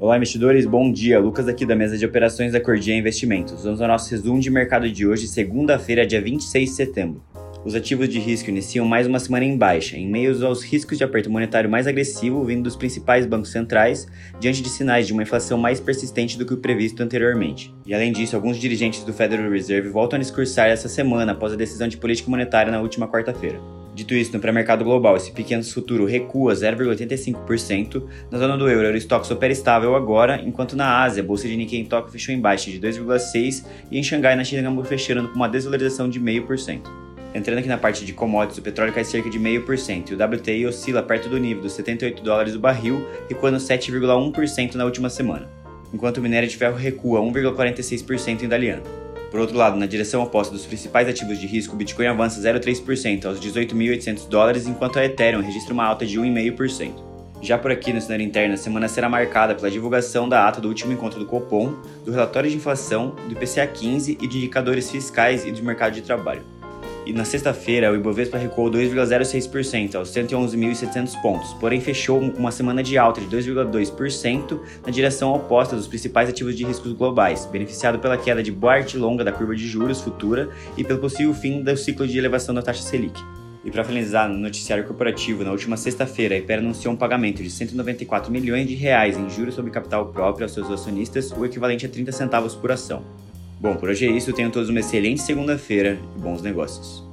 Olá, investidores, bom dia. Lucas aqui da mesa de operações da Cordia Investimentos. Vamos ao nosso resumo de mercado de hoje, segunda-feira, dia 26 de setembro. Os ativos de risco iniciam mais uma semana em baixa, em meio aos riscos de aperto monetário mais agressivo vindo dos principais bancos centrais, diante de sinais de uma inflação mais persistente do que o previsto anteriormente. E além disso, alguns dirigentes do Federal Reserve voltam a discursar essa semana após a decisão de política monetária na última quarta-feira. Dito isso, no pré-mercado global, esse pequeno futuro recua 0,85%. Na zona do euro, o Eurostox opera estável agora, enquanto na Ásia, a bolsa de Nikkei em Tóquio fechou em baixa de 2,6% e em Xangai, na China, acabou fechando com uma desvalorização de 0,5%. Entrando aqui na parte de commodities, o petróleo cai cerca de 0,5% e o WTI oscila perto do nível dos 78 dólares o barril, recuando 7,1% na última semana, enquanto o minério de ferro recua 1,46% em Dalian. Por outro lado, na direção oposta dos principais ativos de risco, o Bitcoin avança 0,3% aos 18.800 dólares, enquanto a Ethereum registra uma alta de 1,5%. Já por aqui no cenário interno, a semana será marcada pela divulgação da ata do último encontro do Copom, do relatório de inflação, do IPCA 15 e de indicadores fiscais e do mercado de trabalho. E na sexta-feira, o Ibovespa recuou 2,06% aos 111.700 pontos, porém fechou uma semana de alta de 2,2% na direção oposta dos principais ativos de riscos globais, beneficiado pela queda de boa arte longa da curva de juros futura e pelo possível fim do ciclo de elevação da taxa Selic. E para finalizar, no noticiário corporativo, na última sexta-feira, a Hyper anunciou um pagamento de 194 milhões de reais em juros sobre capital próprio aos seus acionistas, o equivalente a 30 centavos por ação. Bom, por hoje é isso. Tenham todos uma excelente segunda-feira e bons negócios.